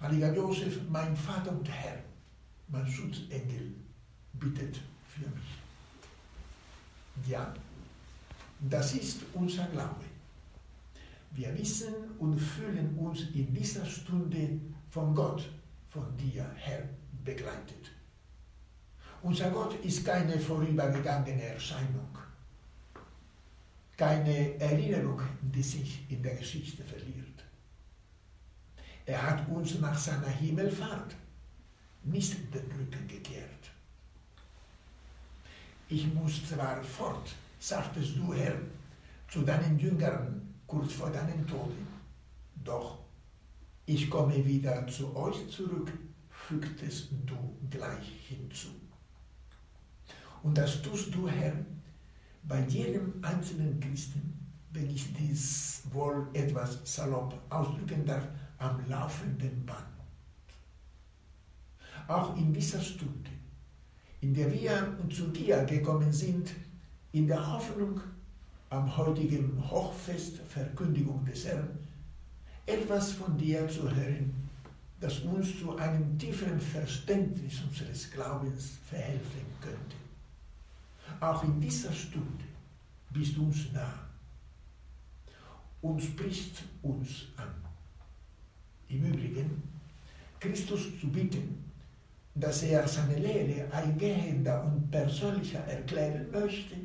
heiliger Josef, mein Vater und Herr, mein Schutzengel, bittet für mich. Ja, das ist unser Glaube. Wir wissen und fühlen uns in dieser Stunde von Gott, von dir, Herr, begleitet. Unser Gott ist keine vorübergegangene Erscheinung, keine Erinnerung, die sich in der Geschichte verliert. Er hat uns nach seiner Himmelfahrt nicht den Rücken gekehrt. Ich muss zwar fort, sagtest du, Herr, zu deinen Jüngern kurz vor deinem Tode, doch ich komme wieder zu euch zurück, fügtest du gleich hinzu. Und das tust du, Herr, bei jedem einzelnen Christen, wenn ich dies wohl etwas salopp ausdrücken darf, am laufenden Band. Auch in dieser Stunde, in der wir zu dir gekommen sind, in der Hoffnung, am heutigen Hochfest Verkündigung des Herrn, etwas von dir zu hören, das uns zu einem tieferen Verständnis unseres Glaubens verhelfen könnte. Auch in dieser Stunde bist du uns nah und sprichst uns an. Im Übrigen, Christus zu bitten, dass er seine Lehre eingehender und persönlicher erklären möchte,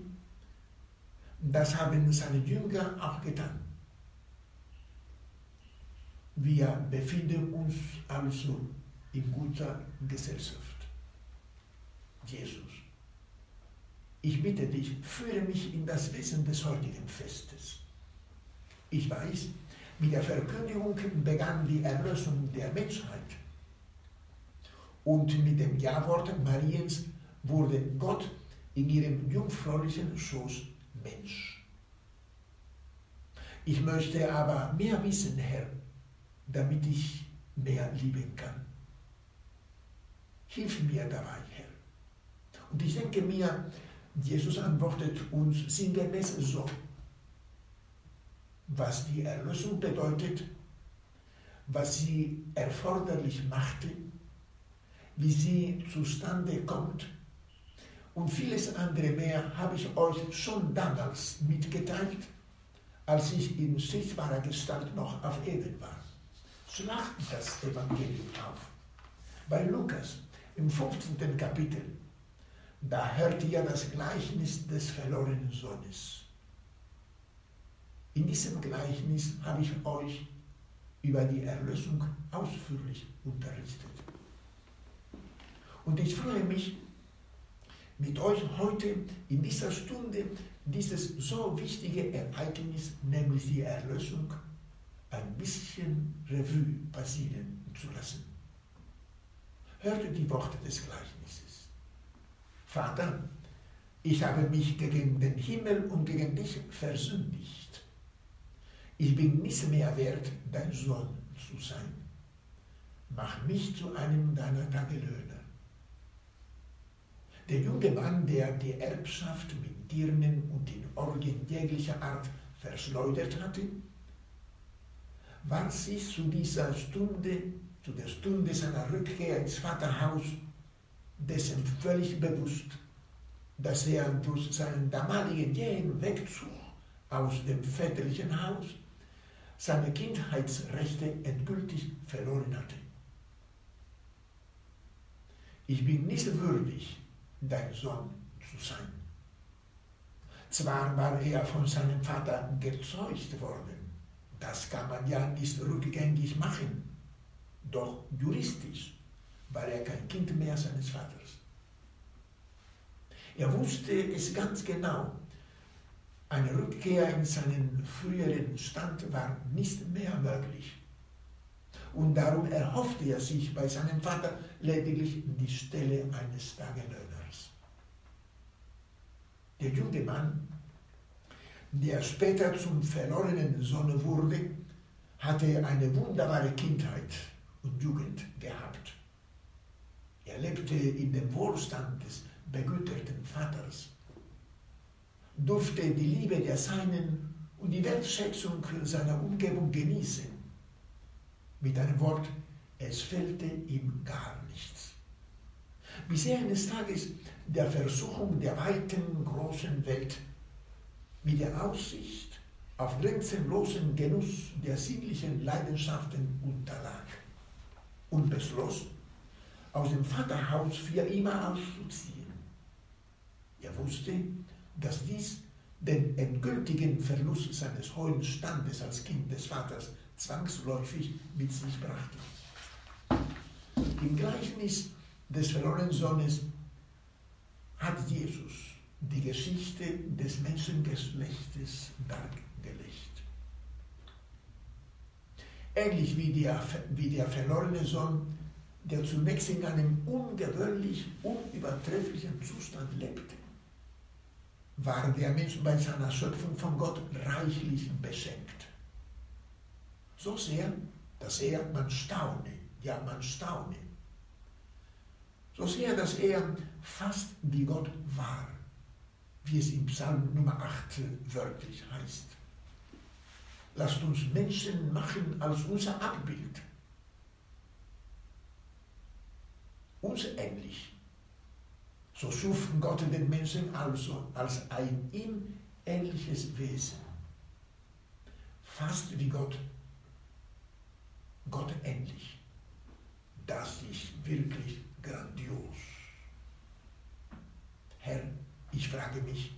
das haben seine Jünger auch getan. Wir befinden uns also in guter Gesellschaft. Jesus, ich bitte dich, führe mich in das Wesen des heutigen Festes. Ich weiß, mit der Verkündigung begann die Erlösung der Menschheit. Und mit dem Ja-Wort Mariens wurde Gott in ihrem jungfräulichen Schoß Mensch. Ich möchte aber mehr wissen, Herr, damit ich mehr lieben kann. Hilf mir dabei, Herr. Und ich denke mir, Jesus antwortet uns sinngemäß so was die Erlösung bedeutet, was sie erforderlich machte, wie sie zustande kommt und vieles andere mehr habe ich euch schon damals mitgeteilt, als ich in sichtbarer Gestalt noch auf Erden war. Schlagt das Evangelium auf. Bei Lukas im 15. Kapitel, da hört ihr das Gleichnis des verlorenen Sohnes. In diesem Gleichnis habe ich euch über die Erlösung ausführlich unterrichtet. Und ich freue mich, mit euch heute in dieser Stunde dieses so wichtige Ereignis, nämlich die Erlösung, ein bisschen Revue passieren zu lassen. Hörte die Worte des Gleichnisses. Vater, ich habe mich gegen den Himmel und gegen dich versündigt ich bin nicht mehr wert, dein Sohn zu sein. Mach mich zu einem deiner Tagelöhner. Der junge Mann, der die Erbschaft mit Dirnen und in Orgien jeglicher Art verschleudert hatte, war sich zu dieser Stunde, zu der Stunde seiner Rückkehr ins Vaterhaus, dessen völlig bewusst, dass er durch seinen damaligen jähen Wegzug aus dem väterlichen Haus seine Kindheitsrechte endgültig verloren hatte. Ich bin nicht würdig, dein Sohn zu sein. Zwar war er von seinem Vater gezeugt worden, das kann man ja nicht rückgängig machen, doch juristisch war er kein Kind mehr seines Vaters. Er wusste es ganz genau, eine Rückkehr in seinen früheren Stand war nicht mehr möglich. und darum erhoffte er sich bei seinem Vater lediglich die Stelle eines Tagelöhners. Der junge Mann, der später zum verlorenen Sohn wurde, hatte eine wunderbare Kindheit und Jugend gehabt. Er lebte in dem Wohlstand des begüterten Vaters, durfte die Liebe der Seinen und die Wertschätzung seiner Umgebung genießen. Mit einem Wort, es fehlte ihm gar nichts. Bis er eines Tages der Versuchung der weiten, großen Welt mit der Aussicht auf grenzenlosen Genuss der sinnlichen Leidenschaften unterlag und beschloss, aus dem Vaterhaus für immer auszuziehen. Er wusste, dass dies den endgültigen Verlust seines hohen Standes als Kind des Vaters zwangsläufig mit sich brachte. Im Gleichnis des verlorenen Sohnes hat Jesus die Geschichte des Menschengeschlechtes dargelegt. Ähnlich wie der, wie der verlorene Sohn, der zunächst in einem ungewöhnlich unübertrefflichen Zustand lebte war der Mensch bei seiner Schöpfung von Gott reichlich beschenkt. So sehr, dass er, man staune, ja, man staune. So sehr, dass er fast wie Gott war, wie es im Psalm Nummer 8 wörtlich heißt. Lasst uns Menschen machen als unser Abbild. Uns ähnlich so schuf Gott den Menschen also als ein ihm ähnliches Wesen. Fast wie Gott. Gott ähnlich. Das ist wirklich grandios. Herr, ich frage mich,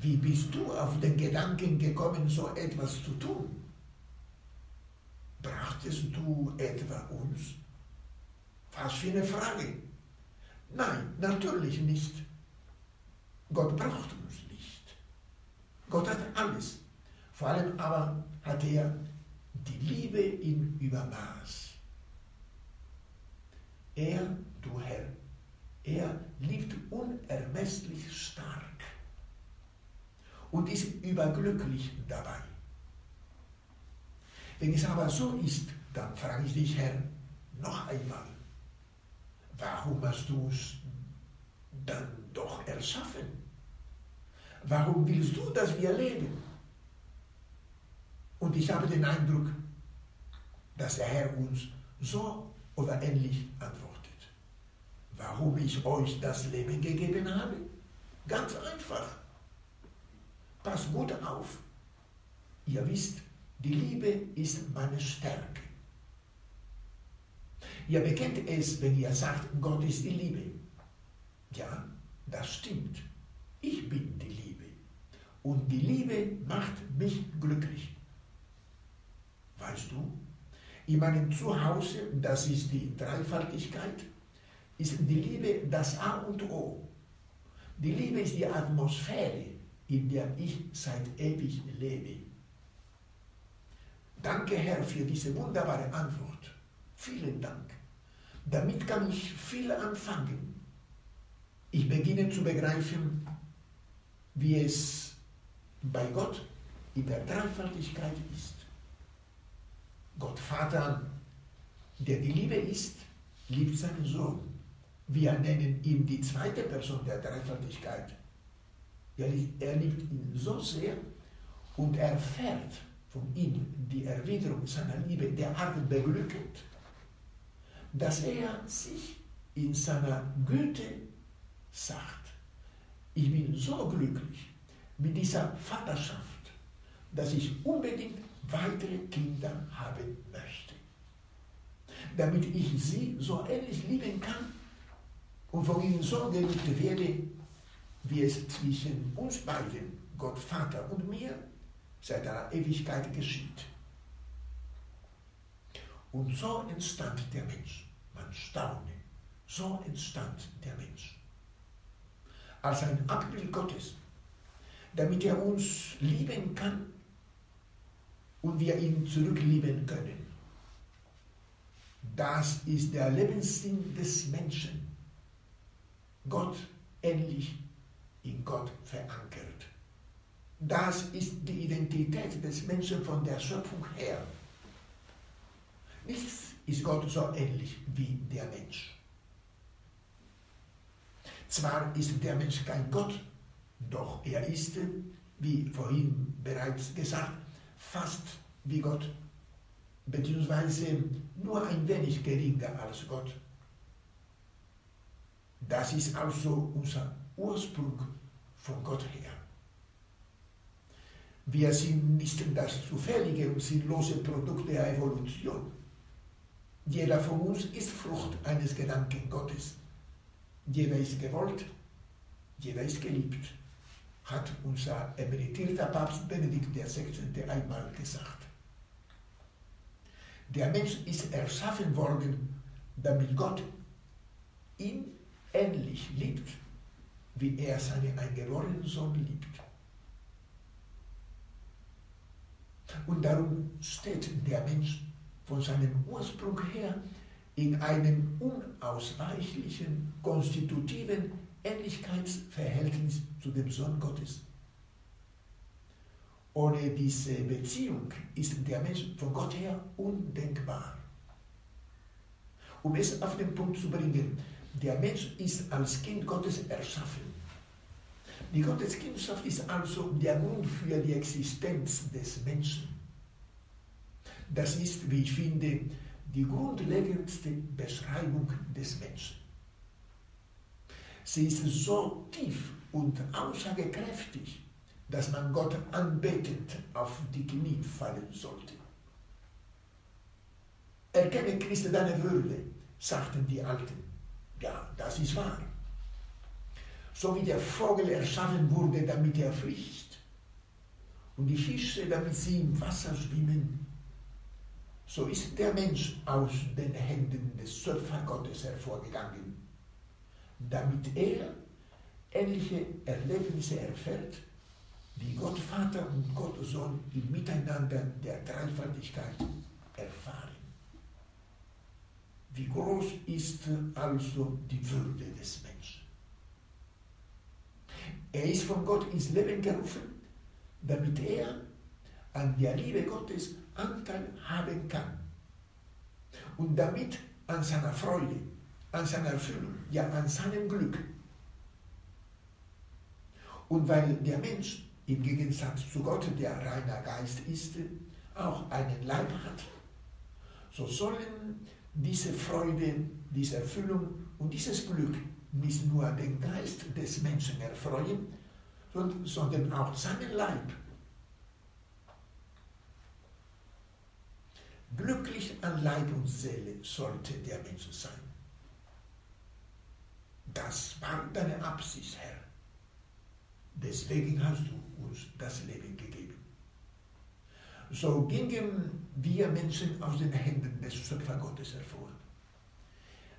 wie bist du auf den Gedanken gekommen, so etwas zu tun? Brachtest du etwa uns? Was für eine Frage. Nein, natürlich nicht. Gott braucht uns nicht. Gott hat alles. Vor allem aber hat er die Liebe im Übermaß. Er, du Herr, er liebt unermesslich stark und ist überglücklich dabei. Wenn es aber so ist, dann frage ich dich, Herr, noch einmal, warum hast du es dann doch erschaffen? Warum willst du, dass wir leben? Und ich habe den Eindruck, dass der Herr uns so oder ähnlich antwortet. Warum ich euch das Leben gegeben habe? Ganz einfach. Passt gut auf. Ihr wisst, die Liebe ist meine Stärke. Ihr bekennt es, wenn ihr sagt, Gott ist die Liebe. Ja, das stimmt. Ich bin die Liebe. Und die Liebe macht mich glücklich. Weißt du, in meinem Zuhause, das ist die Dreifaltigkeit, ist die Liebe das A und O. Die Liebe ist die Atmosphäre, in der ich seit ewig lebe. Danke, Herr, für diese wunderbare Antwort. Vielen Dank. Damit kann ich viel anfangen. Ich beginne zu begreifen, wie es bei Gott in der Dreifaltigkeit ist. Gott Vater, der die Liebe ist, liebt seinen Sohn. Wir nennen ihn die zweite Person der Dreifaltigkeit. Er, liebt ihn so sehr und erfährt von ihm die Erwiderung seiner Liebe derart beglückend, dass er sich in seiner Güte sagt, ich bin so glücklich mit dieser Vaterschaft, dass ich unbedingt weitere Kinder haben möchte, damit ich sie so ähnlich lieben kann und von ihnen so geliebt werde, wie es zwischen uns beiden, Gott Vater und mir, seit einer Ewigkeit geschieht. Und so entstand der Mensch. Staune. So entstand der Mensch. Als ein Abbild Gottes, damit er uns lieben kann und wir ihn zurücklieben können. Das ist der Lebenssinn des Menschen. Gott ähnlich in Gott verankert. Das ist die Identität des Menschen von der Schöpfung her. Nichts ist Gott so ähnlich wie der Mensch. Zwar ist der Mensch kein Gott, doch er ist, wie vorhin bereits gesagt, fast wie Gott, beziehungsweise nur ein wenig geringer als Gott. Das ist also unser Ursprung von Gott her. Wir sind nicht das zufällige und sinnlose Produkt der Evolution. Jeder von uns ist Frucht eines Gedanken Gottes. Jeder ist gewollt, jeder ist geliebt, hat unser emeritierter Papst Benedikt XVI. einmal gesagt. Der Mensch ist erschaffen worden, damit Gott ihn ähnlich liebt, wie er seinen eingeborenen Sohn liebt. Und darum steht der Mensch von seinem Ursprung her in einem unausweichlichen, konstitutiven Ähnlichkeitsverhältnis zu dem Sohn Gottes. Ohne diese Beziehung ist der Mensch von Gott her undenkbar. Um es auf den Punkt zu bringen, der Mensch ist als Kind Gottes erschaffen. Die Gotteskindschaft ist also der Grund für die Existenz des Menschen. Das ist, wie ich finde, die grundlegendste Beschreibung des Menschen. Sie ist so tief und aussagekräftig, dass man Gott anbetend auf die Knie fallen sollte. Erkenne Christ deine Würde, sagten die Alten. Ja, das ist wahr. So wie der Vogel erschaffen wurde, damit er fliegt, und die Fische, damit sie im Wasser schwimmen, so ist der Mensch aus den Händen des Schöpfergottes hervorgegangen, damit er ähnliche Erlebnisse erfährt, wie Gott Vater und Gott Sohn im Miteinander der Dreifaltigkeit erfahren. Wie groß ist also die Würde des Menschen? Er ist von Gott ins Leben gerufen, damit er an der Liebe Gottes Anteil haben kann. Und damit an seiner Freude, an seiner Erfüllung, ja an seinem Glück. Und weil der Mensch im Gegensatz zu Gott, der reiner Geist ist, auch einen Leib hat, so sollen diese Freude, diese Erfüllung und dieses Glück nicht nur den Geist des Menschen erfreuen, sondern auch seinen Leib Glücklich an Leib und Seele sollte der Mensch sein. Das war deine Absicht, Herr. Deswegen hast du uns das Leben gegeben. So gingen wir Menschen aus den Händen des Schöpfergottes hervor.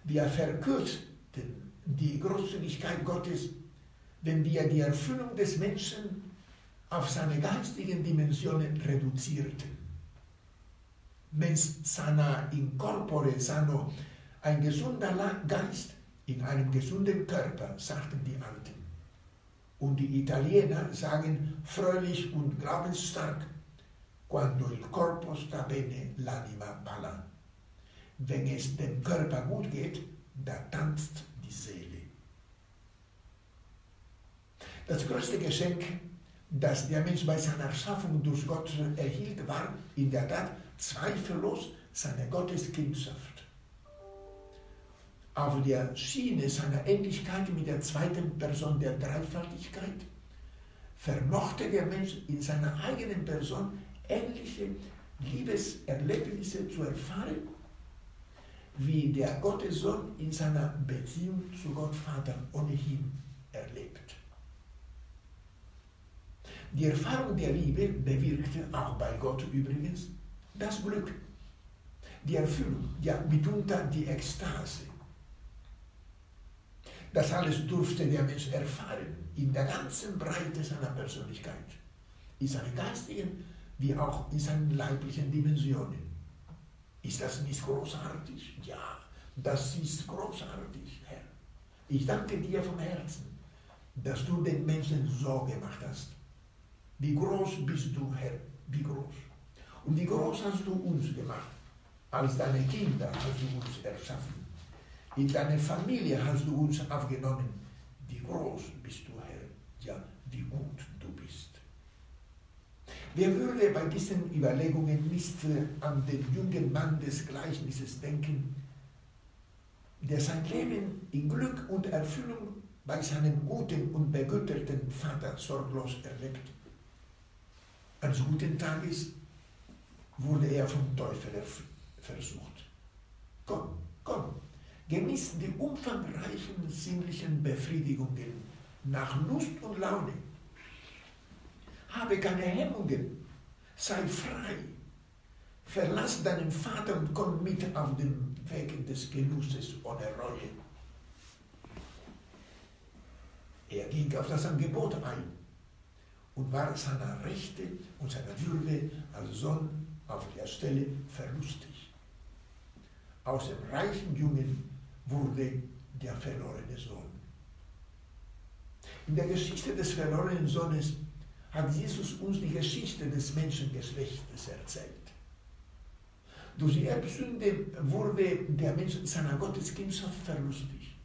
Wir verkürzten die Großzügigkeit Gottes, wenn wir die Erfüllung des Menschen auf seine geistigen Dimensionen reduzierten mens sana in corpore sano, ein gesunder Geist in einem gesunden Körper, sagten die Alten. Und die Italiener sagen fröhlich und glaubensstark, quando il corpo sta bene, l'anima balla. Wenn es dem Körper gut geht, da tanzt die Seele. Das größte Geschenk, das der Mensch bei seiner Schaffung durch Gott erhielt, war in der Tat zweifellos seine Gotteskindschaft. Auf der Schiene seiner Ähnlichkeit mit der zweiten Person der Dreifaltigkeit vermochte der Mensch in seiner eigenen Person ähnliche Liebeserlebnisse zu erfahren, wie der Gottessohn in seiner Beziehung zu Gott Vater ohnehin erlebt. Die Erfahrung der Liebe bewirkte auch bei Gott übrigens das Glück, die Erfüllung, ja mitunter die Ekstase. Das alles durfte der Mensch erfahren in der ganzen Breite seiner Persönlichkeit, in seinen geistigen wie auch in seinen leiblichen Dimensionen, Ist das nicht großartig? Ja, das ist großartig, Herr. Ich danke dir vom Herzen, dass du den Menschen so gemacht hast. Wie groß bist du, Herr, wie groß. Und wie groß hast du uns gemacht. Als deine Kinder hast du uns erschaffen. In deine Familie hast du uns aufgenommen. Wie groß bist du, Herr. Ja, wie gut du bist. Wer würde bei diesen Überlegungen nicht an den jungen Mann des Gleichnisses denken, der sein Leben in Glück und Erfüllung bei seinem guten und begüterten Vater sorglos erlebt. Eines guten Tages wurde er vom Teufel versucht. Komm, komm, genieß die umfangreichen sinnlichen Befriedigungen nach Lust und Laune. Habe keine Hemmungen, sei frei. Verlass deinen Vater und komm mit auf den Weg des Genusses ohne Reue. Er ging auf das Angebot ein und war seiner Rechte und seiner Würde als Sohn auf der Stelle verlustig. Aus dem reichen Jungen wurde der verlorene Sohn. In der Geschichte des verlorenen Sohnes hat Jesus uns die Geschichte des Menschengeschlechtes erzählt. Durch die Erbsünde wurde der Mensch seiner Gotteskindschaft verlustig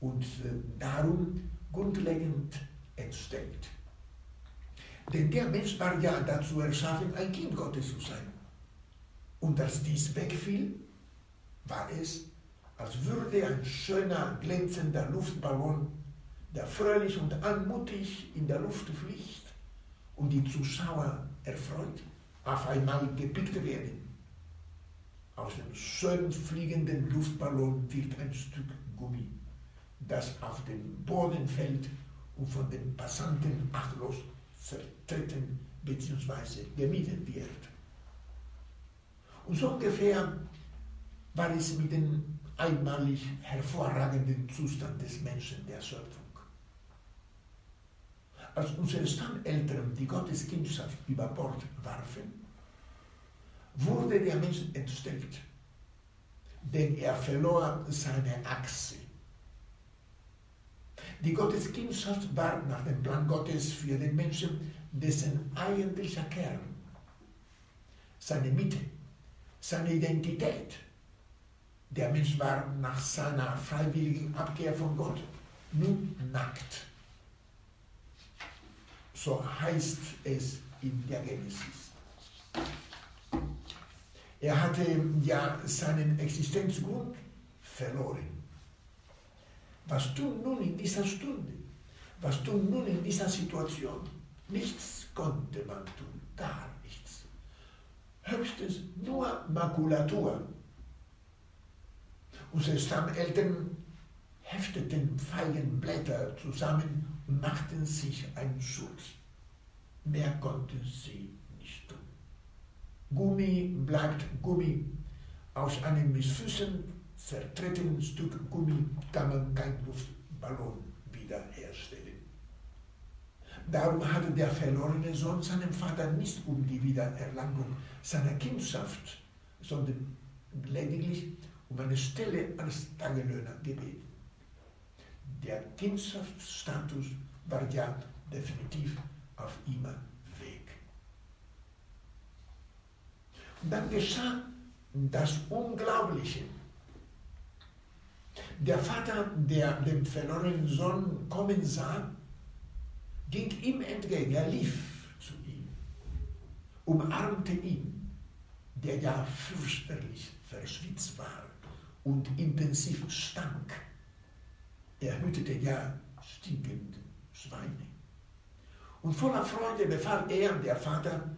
und äh, darum grundlegend entstellt. Denn der Mensch war ja dazu erschaffen, ein Kind Gottes zu sein. Und als dies wegfiel, war es, als würde ein schöner, glänzender Luftballon, der fröhlich und anmutig in der Luft fliegt und die Zuschauer erfreut, auf einmal gepickt werden. Aus dem schön fliegenden Luftballon wird ein Stück Gummi, das auf den Boden fällt und von den Passanten achtlos zertreten bzw. gemieden wird. Und so ungefähr war es mit dem einmalig hervorragenden Zustand des Menschen der Schöpfung. Als unsere Stammeltern die Gotteskindschaft über Bord warfen, wurde der Mensch entstellt, denn er verlor seine Achse. Die Gotteskindschaft war nach dem Plan Gottes für den Menschen dessen eigentlicher Kern, seine Mitte, seine Identität. Der Mensch war nach seiner freiwilligen Abkehr von Gott nun nackt. So heißt es in der Genesis. Er hatte ja seinen Existenzgrund verloren. Was tun nun in dieser Stunde? Was tun nun in dieser Situation? Nichts konnte man tun, gar nichts. Höchstens nur Makulatur. Unsere Stammeltern hefteten Feigenblätter zusammen und machten sich einen Schutz. Mehr konnten sie nicht tun. Gummi bleibt Gummi. Aus einem mit Füßen zertretenen Stück Gummi kann man keinen Luftballon wiederherstellen. Darum hatte der verlorene Sohn seinem Vater nicht um die Wiedererlangung seiner Kindschaft, sondern lediglich um eine Stelle als Tagelöhner gebeten. Der Kindschaftsstatus war ja definitiv auf immer Weg. Und dann geschah das Unglaubliche. Der Vater, der den verlorenen Sohn kommen sah, ging ihm entgegen, er lief zu ihm, umarmte ihn, der ja fürchterlich verschwitzt war und intensiv stank. Er hütete ja stinkende Schweine. Und voller Freude befahl er, der Vater,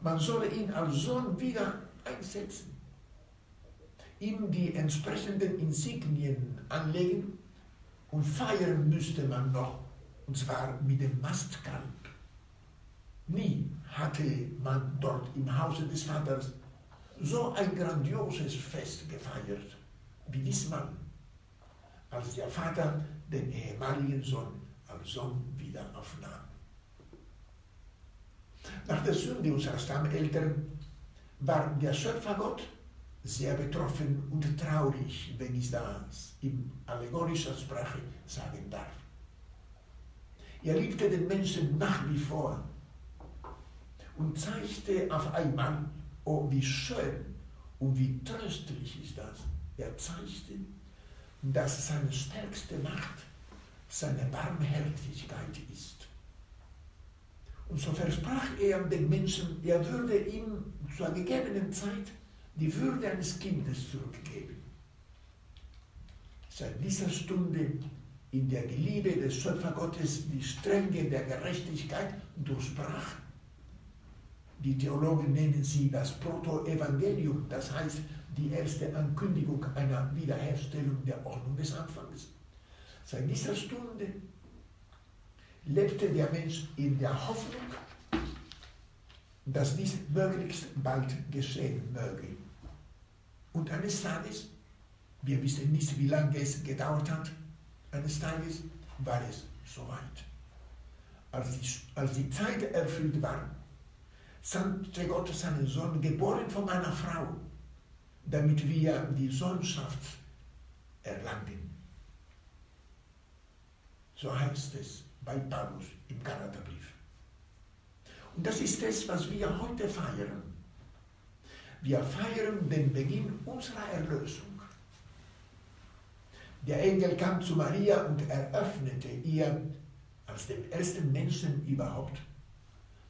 man solle ihn als Sohn wieder einsetzen ihm die entsprechenden Insignien anlegen und feiern müsste man noch, und zwar mit dem Mastkalb. Nie hatte man dort im Hause des Vaters so ein grandioses Fest gefeiert wie diesmal, als der Vater den ehemaligen Sohn als Sohn wieder aufnahm. Nach der Sünde unserer Stammeltern war der Schöpfergott sehr betroffen und traurig, wenn ich das in allegorischer Sprache sagen darf. Er liebte den Menschen nach wie vor und zeigte auf einmal, oh, wie schön und wie tröstlich ist das. Er zeigte, dass seine stärkste Macht seine Barmherzigkeit ist. Und so versprach er den Menschen, er würde ihm zur gegebenen Zeit die Würde eines Kindes zurückgeben. Seit dieser Stunde in der Liebe des Schöpfergottes die Stränge der Gerechtigkeit durchbrach. Die Theologen nennen sie das Protoevangelium, das heißt die erste Ankündigung einer Wiederherstellung der Ordnung des Anfangs. Seit dieser Stunde lebte der Mensch in der Hoffnung, dass dies möglichst bald geschehen möge. Und eines Tages, wir wissen nicht, wie lange es gedauert hat, eines Tages war es soweit. Als die, als die Zeit erfüllt war, sandte Gott seinen Sohn, geboren von einer Frau, damit wir die Sohnschaft erlangen. So heißt es bei Paulus im Galaterbrief. Und das ist es, was wir heute feiern. Wir feiern den Beginn unserer Erlösung. Der Engel kam zu Maria und eröffnete ihr als dem ersten Menschen überhaupt,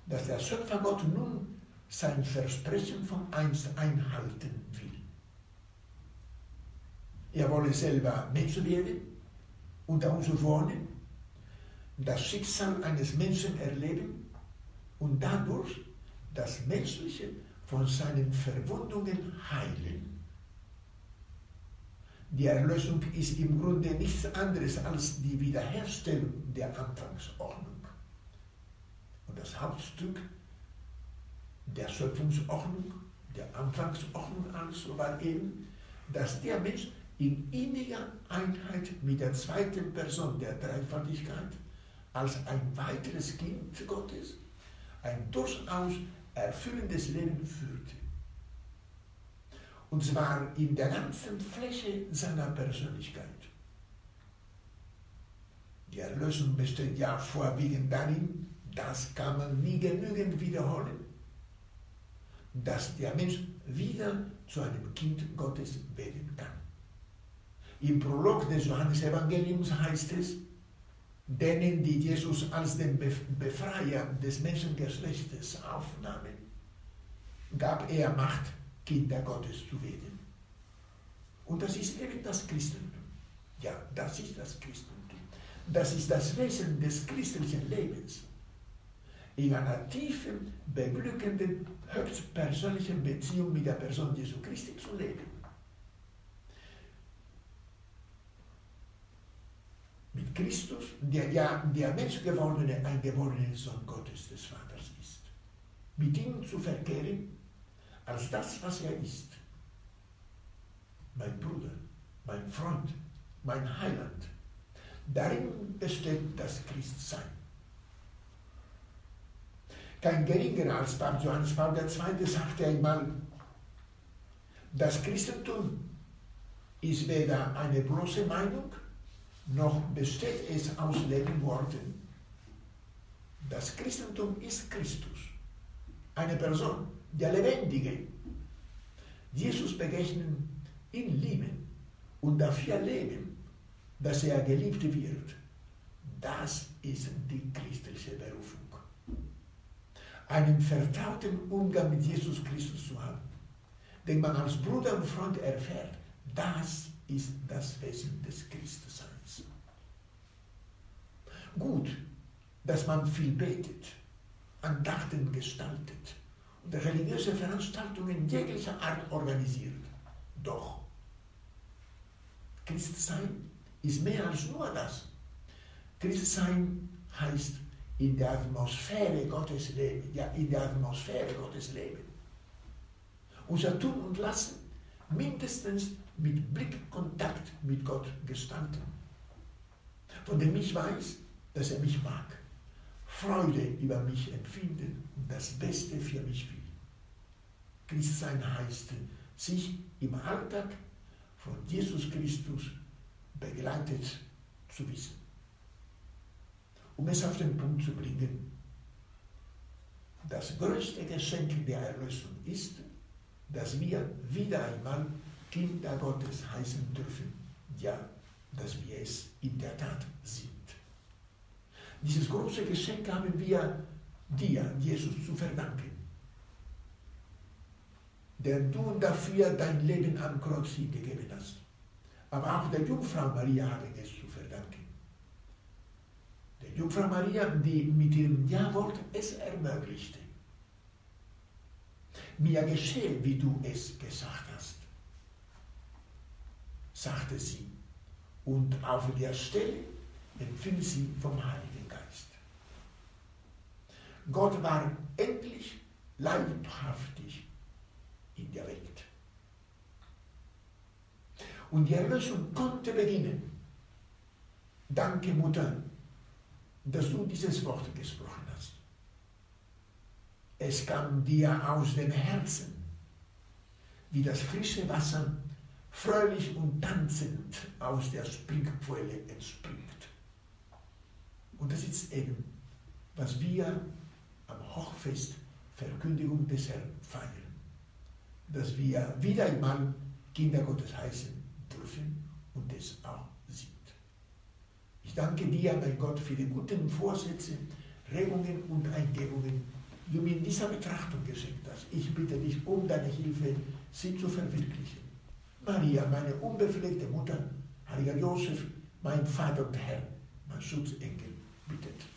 dass der Schöpfergott nun sein Versprechen vom Einst einhalten will. Er wolle selber Mensch werden, unter uns wohnen, das Schicksal eines Menschen erleben und dadurch das Menschliche von seinen Verwundungen heilen. Die Erlösung ist im Grunde nichts anderes als die Wiederherstellung der Anfangsordnung. Und das Hauptstück der Schöpfungsordnung, der Anfangsordnung also war eben, dass der Mensch in inniger Einheit mit der zweiten Person der Dreifaltigkeit als ein weiteres Kind Gottes ein durchaus erfüllendes Leben führte. Und zwar in der ganzen Fläche seiner Persönlichkeit. Die Erlösung besteht ja vorwiegend darin, das kann man nie genügend wiederholen, dass der Mensch wieder zu einem Kind Gottes werden kann. Im Prolog des Johannesevangeliums heißt es, denen, die Jesus als den Befreier des Menschengeschlechtes aufnahmen, gab er Macht, Kinder Gottes zu werden. Und das ist eben das Christentum. Ja, das ist das Christentum. Das ist das Wesen des christlichen Lebens. In einer tiefen, beglückenden, höchstpersönlichen Beziehung mit der Person Jesu Christi zu leben. Mit Christus, der ja der Menschgewordene, eingeborene Sohn Gottes des Vaters ist. Mit ihm zu verkehren als das, was er ist. Mein Bruder, mein Freund, mein Heiland. Darin besteht das Christsein. Kein geringerer als Papst Johannes Paul II. sagte einmal, das Christentum ist weder eine bloße Meinung, noch besteht es aus Worten. Das Christentum ist Christus, eine Person, der Lebendige. Jesus begegnen, ihn lieben und dafür leben, dass er geliebt wird. Das ist die christliche Berufung. Einen vertrauten Umgang mit Jesus Christus zu haben, den man als Bruder und Freund erfährt, das ist das Wesen des Christseins gut, dass man viel betet, Andachten gestaltet und religiöse Veranstaltungen jeglicher Art organisiert. Doch Christsein ist mehr als nur das. Christsein heißt in der Atmosphäre Gottes leben, ja in der Atmosphäre Gottes leben. Unser Tun und Lassen mindestens mit Blickkontakt mit Gott gestalten. Von dem ich weiß, dass er mich mag, Freude über mich empfinden und das Beste für mich will. Christsein heißt, sich im Alltag von Jesus Christus begleitet zu wissen. Um es auf den Punkt zu bringen, das größte Geschenk der Erlösung ist, dass wir wieder einmal Kinder Gottes heißen dürfen. Ja, dass wir es in der Tat sind. Dieses große Geschenk haben wir dir, Jesus, zu verdanken. Der du dafür dein Leben am Kreuz hingegeben hast. Aber auch der Jungfrau Maria haben es zu verdanken. Der Jungfrau Maria, die mit ihrem Ja-Wort es ermöglichte. Mir geschehe, wie du es gesagt hast, sagte sie. Und auf der Stelle empfing sie vom Heiligen. Gott war endlich leibhaftig in der Welt. Und die Erlösung konnte beginnen. Danke, Mutter, dass du dieses Wort gesprochen hast. Es kam dir aus dem Herzen, wie das frische Wasser fröhlich und tanzend aus der Springquelle entspringt. Und das ist eben, was wir am Hochfest Verkündigung des Herrn feiern. Dass wir wieder einmal Kinder Gottes heißen dürfen und es auch sind. Ich danke dir, mein Gott, für die guten Vorsätze, Regungen und Eingebungen, die du mir in dieser Betrachtung geschenkt hast. Ich bitte dich um deine Hilfe, sie zu verwirklichen. Maria, meine unbefleckte Mutter, heiliger Josef, mein Vater und Herr, mein Schutzengel, bittet.